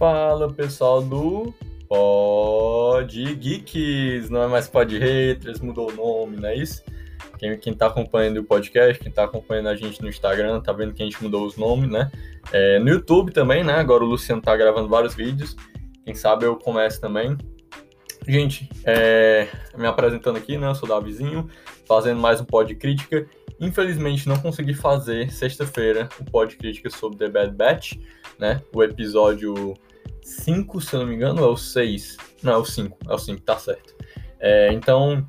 Fala pessoal do Pod Geeks, não é mais Pod Haters, mudou o nome, não é isso? Quem, quem tá acompanhando o podcast, quem tá acompanhando a gente no Instagram, tá vendo que a gente mudou os nomes, né? É, no YouTube também, né? Agora o Luciano tá gravando vários vídeos. Quem sabe eu começo também. Gente, é, me apresentando aqui, né? Eu sou Davizinho, fazendo mais um Pod Crítica. Infelizmente não consegui fazer sexta-feira o Pod Crítica sobre The Bad Batch, né? O episódio 5, se eu não me engano, é o 6. Não, é o 5, é o 5, tá certo. É, então,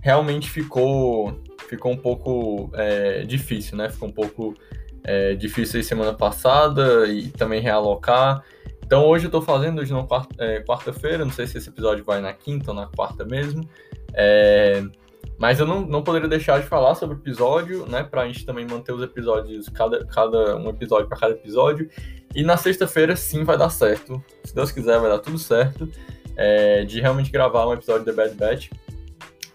realmente ficou, ficou um pouco é, difícil, né? Ficou um pouco é, difícil aí semana passada e também realocar. Então hoje eu tô fazendo, hoje não é, quarta-feira, não sei se esse episódio vai na quinta ou na quarta mesmo. É, mas eu não, não poderia deixar de falar sobre o episódio, né? Pra gente também manter os episódios, cada, cada um episódio para cada episódio. E na sexta-feira sim vai dar certo. Se Deus quiser, vai dar tudo certo. É, de realmente gravar um episódio da Bad Batch.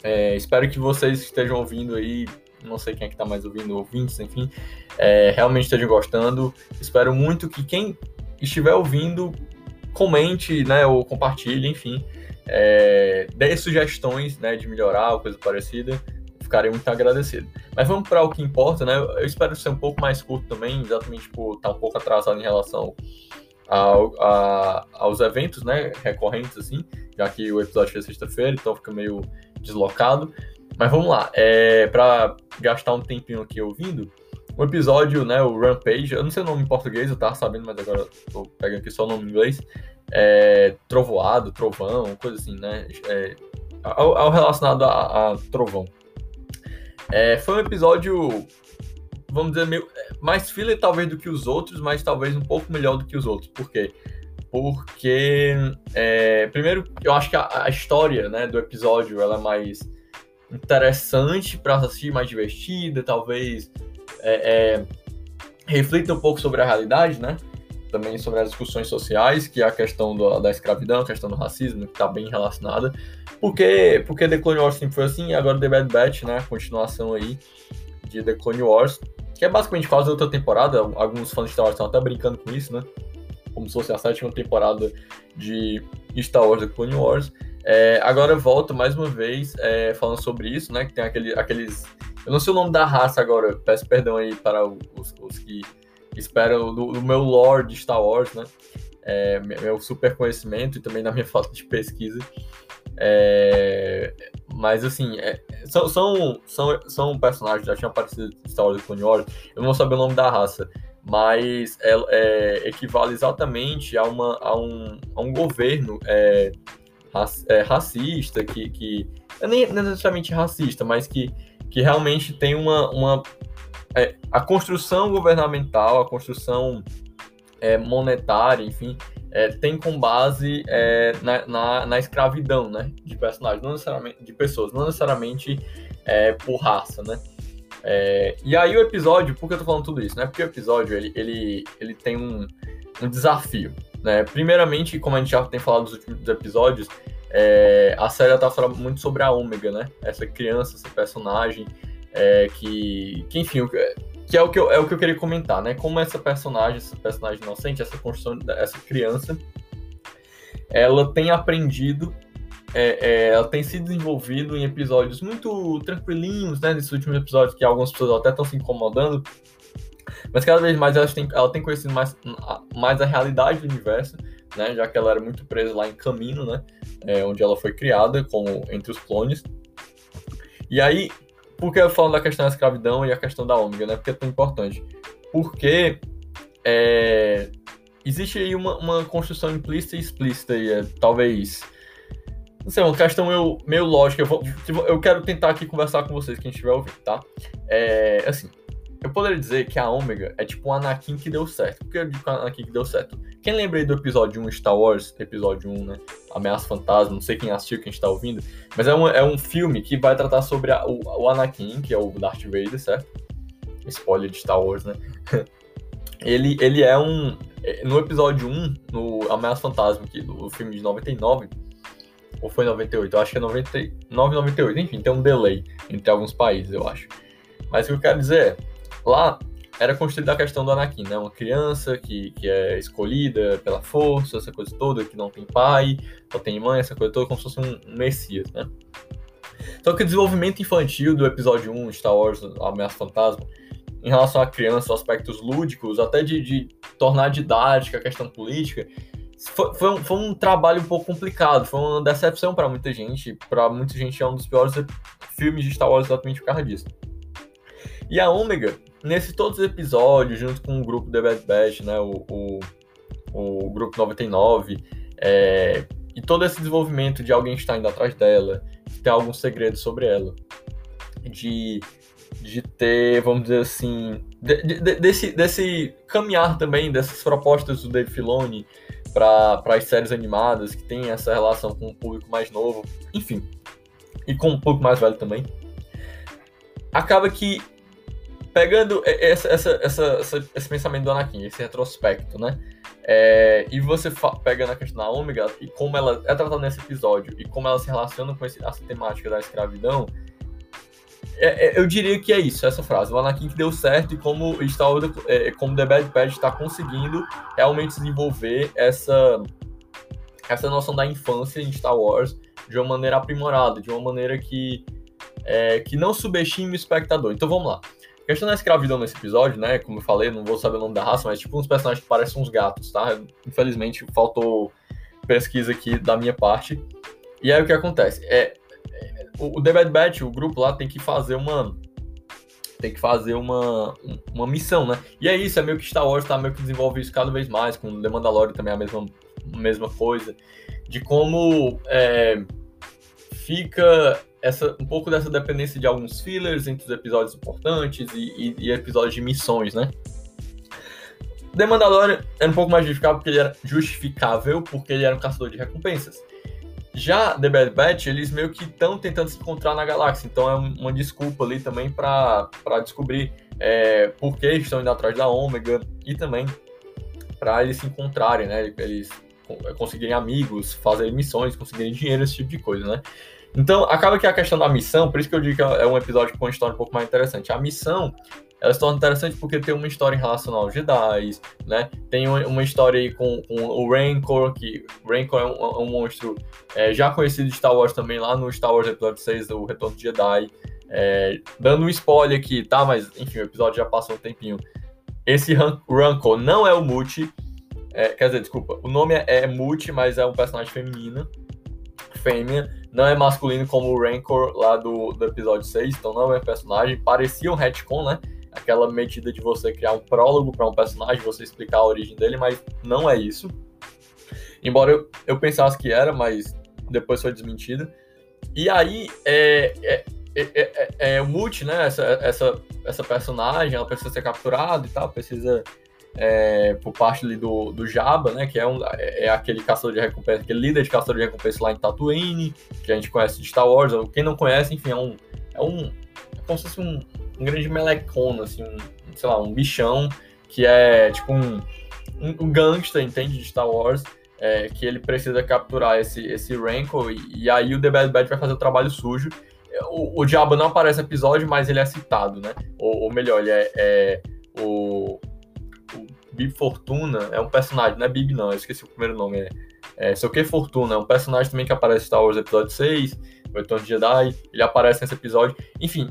É, espero que vocês estejam ouvindo aí. Não sei quem é que tá mais ouvindo, ouvintes, enfim. É, realmente estejam gostando. Espero muito que quem estiver ouvindo, comente, né, ou compartilhe, enfim, é, dê sugestões, né, de melhorar ou coisa parecida, ficarei muito agradecido. Mas vamos para o que importa, né, eu espero ser um pouco mais curto também, exatamente por estar um pouco atrasado em relação ao, a, aos eventos, né, recorrentes, assim, já que o episódio foi sexta-feira, então fica meio deslocado. Mas vamos lá, é, para gastar um tempinho aqui ouvindo, o episódio, né, o Rampage, eu não sei o nome em português, eu tava sabendo, mas agora tô pegando aqui só o nome em inglês, é, trovoado, trovão, coisa assim, né, é, ao, ao, relacionado a, a trovão. É, foi um episódio, vamos dizer, meio, é, mais filler talvez do que os outros, mas talvez um pouco melhor do que os outros. Por quê? Porque, é, primeiro, eu acho que a, a, história né, do episódio ela é mais interessante para assistir, mais divertida, talvez é, é, reflita um pouco sobre a realidade, né? Também sobre as discussões sociais, que é a questão do, da escravidão, a questão do racismo, que está bem relacionada. Porque, porque The Clone Wars sempre foi assim, e agora The Bad Batch, né? A continuação aí de The Clone Wars, que é basicamente quase outra temporada. Alguns fãs de Star Wars estão até brincando com isso, né? Como se fosse a sétima temporada de Star Wars The Clone Wars. É, agora eu volto mais uma vez é, falando sobre isso, né? Que tem aquele, aqueles eu não sei o nome da raça agora, peço perdão aí para os, os que esperam do, do, meu lore de Star Wars, né? É, meu super conhecimento e também na minha falta de pesquisa. É, mas assim, é, são, são, são, são personagens que já tinham aparecido em Star Wars Clone Wars. Eu não saber o nome da raça, mas é, é equivale exatamente a, uma, a, um, a um governo é, é, racista, que, que nem necessariamente racista, mas que que realmente tem uma. uma é, a construção governamental, a construção é, monetária, enfim, é, tem com base é, na, na, na, escravidão, né, de personagens, não necessariamente de pessoas, não necessariamente é, por raça, né. É, e aí o episódio, por que eu tô falando tudo isso, né? Porque o episódio ele, ele, ele tem um, um desafio, né? Primeiramente, como a gente já tem falado nos últimos episódios, é, a série está falando muito sobre a Ômega, né? Essa criança, esse personagem, é, que, que, enfim, que é o que, eu, é o que eu queria comentar, né? Como essa personagem, essa personagem inocente, essa construção dessa criança, ela tem aprendido, é, é, ela tem se desenvolvido em episódios muito tranquilinhos, né? Nesses últimos episódios que algumas pessoas até estão se incomodando, mas cada vez mais ela tem, ela tem conhecido mais, mais a realidade do universo, né? Já que ela era muito presa lá em Camino, né? É, onde ela foi criada como entre os clones. E aí, por que eu falo da questão da escravidão e a questão da ômega, né? Porque é tão importante. Porque é, existe aí uma, uma construção implícita e explícita aí, é, talvez. Não sei, uma questão meio, meio lógica. Eu, vou, eu quero tentar aqui conversar com vocês, quem estiver ouvindo, tá? É, assim, eu poderia dizer que a Ômega é tipo um Anakin que deu certo. Por que eu digo é um Anakin que deu certo? Quem lembra aí do episódio 1 Star Wars, episódio 1, né? Ameaça Fantasma, não sei quem assistiu, quem está ouvindo, mas é um, é um filme que vai tratar sobre a, o, o Anakin, que é o Darth Vader, certo? Spoiler de Star Wars, né? ele, ele é um. No episódio 1, no Ameaça Fantasma, que, do filme de 99, ou foi 98? Eu acho que é 99 98. Enfim, tem um delay entre alguns países, eu acho. Mas o que eu quero dizer é Lá, era construída a questão do Anakin, né? Uma criança que, que é escolhida pela força, essa coisa toda, que não tem pai, só tem mãe, essa coisa toda, como se fosse um, um Messias, né? Só que o desenvolvimento infantil do episódio 1, Star Wars, Ameaça Fantasma, em relação à criança, aspectos lúdicos, até de, de tornar didática a questão política, foi, foi, um, foi, um, trabalho um pouco complicado, foi uma decepção para muita gente. Para muita gente é um dos piores filmes de Star Wars exatamente por causa disso. E a Omega, nesses todos os episódios, junto com o grupo The Bad Batch, né, o, o, o grupo 99, é, e todo esse desenvolvimento de alguém estar indo atrás dela, de ter algum segredo sobre ela, de, de ter, vamos dizer assim, de, de, desse, desse caminhar também, dessas propostas do Dave Filoni para as séries animadas, que tem essa relação com o público mais novo, enfim, e com o público mais velho também. Acaba que pegando essa, essa, essa, esse pensamento do Anakin, esse retrospecto, né? É, e você pegando a questão da Ômega e como ela é tratada nesse episódio e como ela se relaciona com esse, essa temática da escravidão, é, é, eu diria que é isso, essa frase. O Anakin que deu certo e como Wars, é, como The Bad Batch está conseguindo realmente desenvolver essa, essa noção da infância em Star Wars de uma maneira aprimorada, de uma maneira que, é, que não subestime o espectador. Então vamos lá. Questão da escravidão nesse episódio, né? Como eu falei, não vou saber o nome da raça, mas tipo uns personagens que parecem uns gatos, tá? Infelizmente faltou pesquisa aqui da minha parte. E aí o que acontece? É, o, The Bad Batch, o grupo lá, tem que fazer uma. Tem que fazer uma, uma missão, né? E é isso, é meio que Star Wars tá meio que desenvolve isso cada vez mais, com The Mandalorian também é a mesma, mesma coisa. De como é, fica essa, um pouco dessa dependência de alguns fillers entre os episódios importantes e, e, e episódios de missões, né? The Mandalorian era um pouco mais justificável porque ele era justificável porque ele era um caçador de recompensas. Já The Bad Batch, eles meio que estão tentando se encontrar na galáxia, então é uma desculpa ali também para descobrir é, por que estão indo atrás da Ômega e também para eles se encontrarem, né? Eles conseguirem amigos, fazerem missões, conseguirem dinheiro, esse tipo de coisa, né? Então, acaba que a questão da missão, por isso que eu digo que é um episódio com uma história um pouco mais interessante. A missão, ela se torna interessante porque tem uma história em relação aos Jedi, né? Tem uma história aí com, com o Rancor, que Rancor é um, é um monstro é, já conhecido de Star Wars também, lá no Star Wars Episódio 6, o Retorno de Jedi. É, dando um spoiler aqui, tá? Mas, enfim, o episódio já passou um tempinho. Esse Rancor não é o Muti, é, quer dizer, desculpa, o nome é, é Muti, mas é um personagem feminino, fêmea, não é masculino como o Rancor lá do, do episódio 6, então não é personagem. Parecia um retcon, né? Aquela medida de você criar um prólogo para um personagem, você explicar a origem dele, mas não é isso. Embora eu, eu pensasse que era, mas depois foi desmentido. E aí, é, é, é, é, é o Multi, né? Essa, essa, essa personagem, ela precisa ser capturada e tal, precisa é, por parte do, do Jabba, né, que é, um, é, é aquele caçador de recompensa, aquele líder de caçador de recompensa lá em Tatooine, que a gente conhece de Star Wars, quem não conhece, enfim, é um, é um é como se fosse um, um grande melecona, assim, um, sei lá, um bichão, que é tipo um, um, gangster, entende, de Star Wars, é, que ele precisa capturar esse, esse Rancor, e, e aí o The Bad Batch vai fazer o trabalho sujo, o, o Diabo não aparece no episódio, mas ele é citado, né? Ou, ou melhor, ele é, é o, Bib Fortuna é um personagem, não é Bib não, eu esqueci o primeiro nome, é, é Seu Que Fortuna, é um personagem também que aparece em Star Wars Episódio 6, o Retorno Jedi, ele aparece nesse episódio, enfim,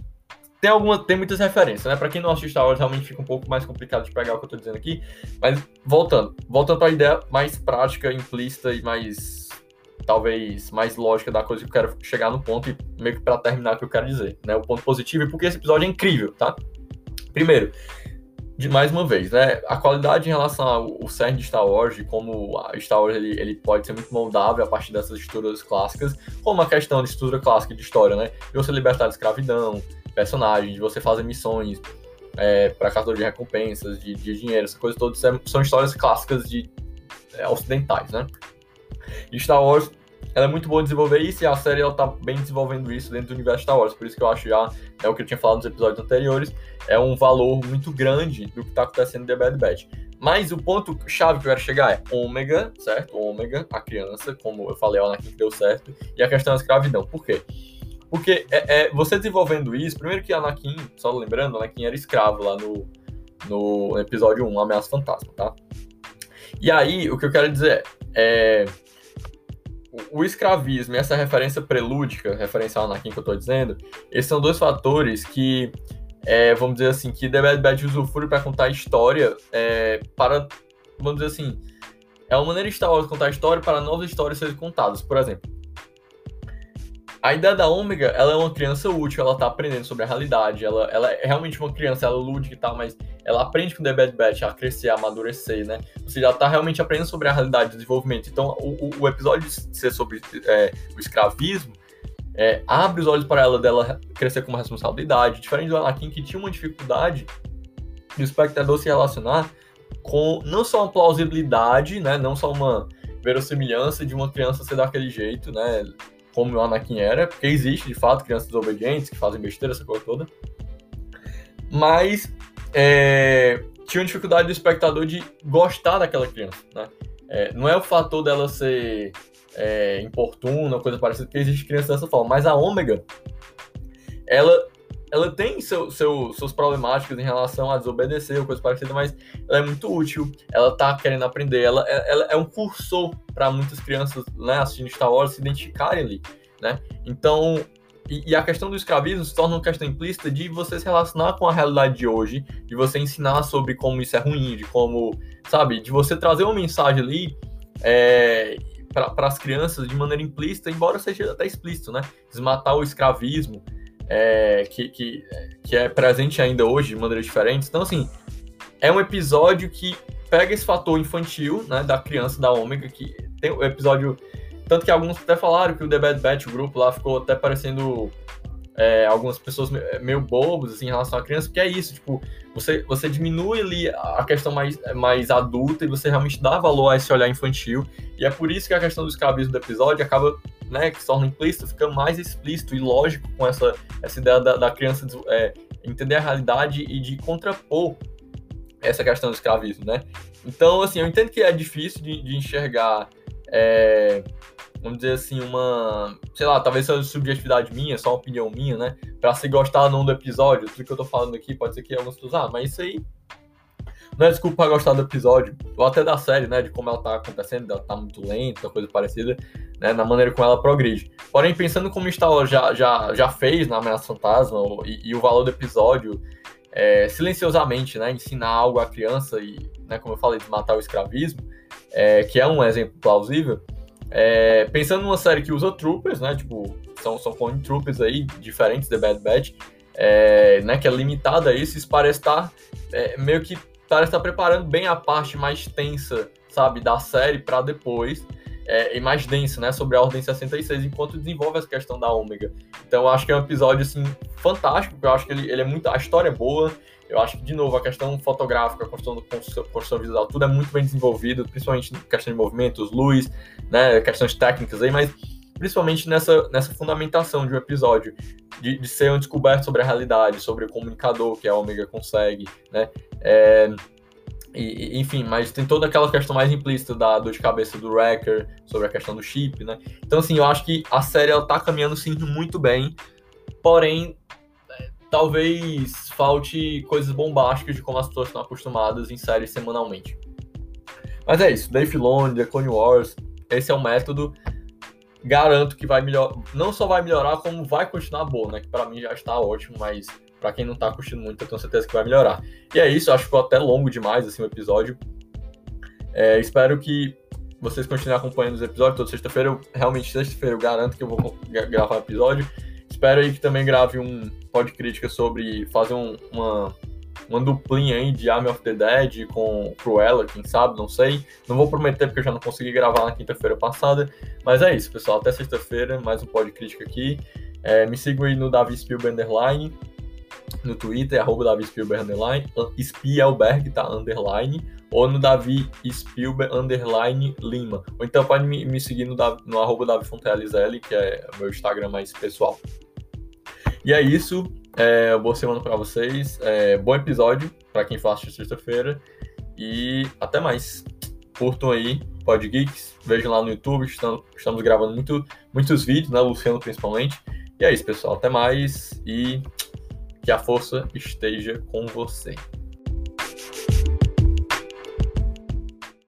tem, alguma, tem muitas referências, né? Pra quem não assiste Star Wars, realmente fica um pouco mais complicado de pegar o que eu tô dizendo aqui, mas voltando, voltando para a ideia mais prática, implícita e mais, talvez, mais lógica da coisa que eu quero chegar no ponto e meio que pra terminar o que eu quero dizer, né? O ponto positivo é porque esse episódio é incrível, tá? Primeiro, de mais uma vez, né? A qualidade em relação ao cerne de Star Wars, de como a Star Wars ele, ele pode ser muito moldável a partir dessas estruturas clássicas, como a questão de estrutura clássica de história, né? De você libertar da escravidão, personagens, de você fazer missões é, para caçador de recompensas, de, de, dinheiro, essa coisa toda, é, são histórias clássicas de é, ocidentais, né? E Star Wars ela é muito boa em desenvolver isso e a série ela tá bem desenvolvendo isso dentro do universo Star Wars. Por isso que eu acho já, é o que eu tinha falado nos episódios anteriores, é um valor muito grande do que tá acontecendo em The Bad Batch. Mas o ponto chave que eu quero chegar é Ômega, certo? Ômega, a criança, como eu falei, o Anakin que deu certo, e a questão da escravidão. Por quê? Porque é, é, você desenvolvendo isso, primeiro que Anakin, só lembrando, Anakin era escravo lá no, no episódio 1, Ameaça Fantasma, tá? E aí, o que eu quero dizer é. O escravismo e essa referência prelúdica, referência ao Anakin que eu tô dizendo, esses são dois fatores que, é, vamos dizer assim, que The Bad Batch usufrui para contar a história é, para, vamos dizer assim, é uma maneira de contar a história para novas histórias serem contadas. Por exemplo, a ideia da Ômega, ela é uma criança útil, ela tá aprendendo sobre a realidade, ela, ela é realmente uma criança, ela é lúdica e tal, mas ela aprende com The Bad Batch a crescer, a amadurecer, né? Ou seja, ela tá realmente aprendendo sobre a realidade do desenvolvimento. Então, o, o episódio de ser sobre é, o escravismo é, abre os olhos para ela dela crescer com uma responsabilidade, diferente do Anakin, que tinha uma dificuldade do espectador se relacionar com não só uma plausibilidade, né? Não só uma verossimilhança de uma criança ser daquele jeito, né? Como o Anakin era, porque existe de fato crianças desobedientes que fazem besteira, essa coisa toda. Mas é, tinha uma dificuldade do espectador de gostar daquela criança, né? É, não é o fator dela ser é, importuna, coisa parecida, porque existe criança dessa forma, mas a Ômega, ela ela tem seu, seu, suas problemáticas em relação a desobedecer ou coisa parecida, mas ela é muito útil, ela tá querendo aprender, ela, ela é um cursor para muitas crianças né, assistindo Star Wars se identificarem ali, né? Então, e, e, a questão do escravismo se torna uma questão implícita de você se relacionar com a realidade de hoje, de você ensinar sobre como isso é ruim, de como, sabe, de você trazer uma mensagem ali é, para as crianças de maneira implícita, embora seja até explícito, né? Desmatar o escravismo, é, que, que, que é presente ainda hoje de maneira diferente. Então, assim, é um episódio que pega esse fator infantil, né, da criança, da ômega, que tem o episódio. Tanto que alguns até falaram que o The Bad Batch, o grupo lá, ficou até parecendo é, algumas pessoas meio bobos assim, em relação à criança, porque é isso, tipo, você, você diminui ali a questão mais, mais adulta e você realmente dá valor a esse olhar infantil. E é por isso que a questão do escravismo do episódio acaba né, que se torna implícito, fica mais explícito e lógico com essa, essa ideia da, da criança é, entender a realidade e de contrapor essa questão do escravismo, né? Então, assim, eu entendo que é difícil de, de enxergar, é, vamos dizer assim, uma, sei lá, talvez seja subjetividade minha, só uma opinião minha, né? Pra se gostar ou não do episódio, tudo que eu tô falando aqui, pode ser que alguns pessoas, ah, mas isso aí não é desculpa pra gostar do episódio, ou até da série, né? De como ela tá acontecendo, ela tá muito lenta, coisa parecida né, na maneira como ela progride. Porém, pensando como Star Wars já, já, já fez na Ameaça Fantasma e, e o valor do episódio, é, silenciosamente, né, ensinar algo à criança e, né, como eu falei, desmatar o escravismo, é, que é um exemplo plausível, é, pensando numa série que usa troopers, né, tipo, são, são clone troopers aí, diferentes da Bad Batch, é, né, que é limitada a isso, isso parece estar é, meio que parece estar preparando bem a parte mais tensa, sabe, da série para depois, é, e mais denso, né, sobre a Ordem 66, enquanto desenvolve essa questão da Ômega. Então eu acho que é um episódio, assim, fantástico, porque eu acho que ele, ele é muito... A história é boa, eu acho que, de novo, a questão fotográfica, a questão, construção visual, tudo é muito bem desenvolvido, principalmente questão de movimentos, luz, né, questões técnicas aí, mas principalmente nessa, nessa fundamentação de um episódio, de, de ser um descoberto sobre a realidade, sobre o comunicador que a Omega consegue, né, é, e, enfim, mas tem toda aquela questão mais implícita da dor de cabeça do Wrecker, sobre a questão do chip, né? Então, assim, eu acho que a série ela tá caminhando, sim, muito bem, porém, é, talvez falte coisas bombásticas de como as pessoas estão acostumadas em séries semanalmente. Mas é isso, Dave Filoni, The Clone Wars, esse é o método. Garanto que vai melhorar, não só vai melhorar, como vai continuar bom, né? Que para mim já está ótimo, mas para quem não tá curtindo muito, eu tenho certeza que vai melhorar. E é isso, acho que ficou até longo demais assim, o episódio. É, espero que vocês continuem acompanhando os episódios toda sexta-feira. Realmente, sexta-feira eu garanto que eu vou gravar um episódio. Espero aí que também grave um pod crítica sobre fazer um, uma, uma duplinha aí de Army of the Dead com Cruella, quem sabe, não sei. Não vou prometer porque eu já não consegui gravar na quinta-feira passada. Mas é isso, pessoal. Até sexta-feira, mais um pod crítica aqui. É, me sigam aí no Davi Spielberg Underline no Twitter, arroba Davi Spielberg underline, Spielberg, tá, underline, ou no Davi Spielberg underline Lima. Ou então pode me, me seguir no, no arroba Davi que é meu Instagram mais pessoal. E é isso, é, boa semana para vocês, é, bom episódio para quem faz sexta-feira e até mais. Curtam aí, Pod Geeks, vejam lá no YouTube, estamos, estamos gravando muito, muitos vídeos, né, Luciano principalmente. E é isso, pessoal, até mais e que a força esteja com você.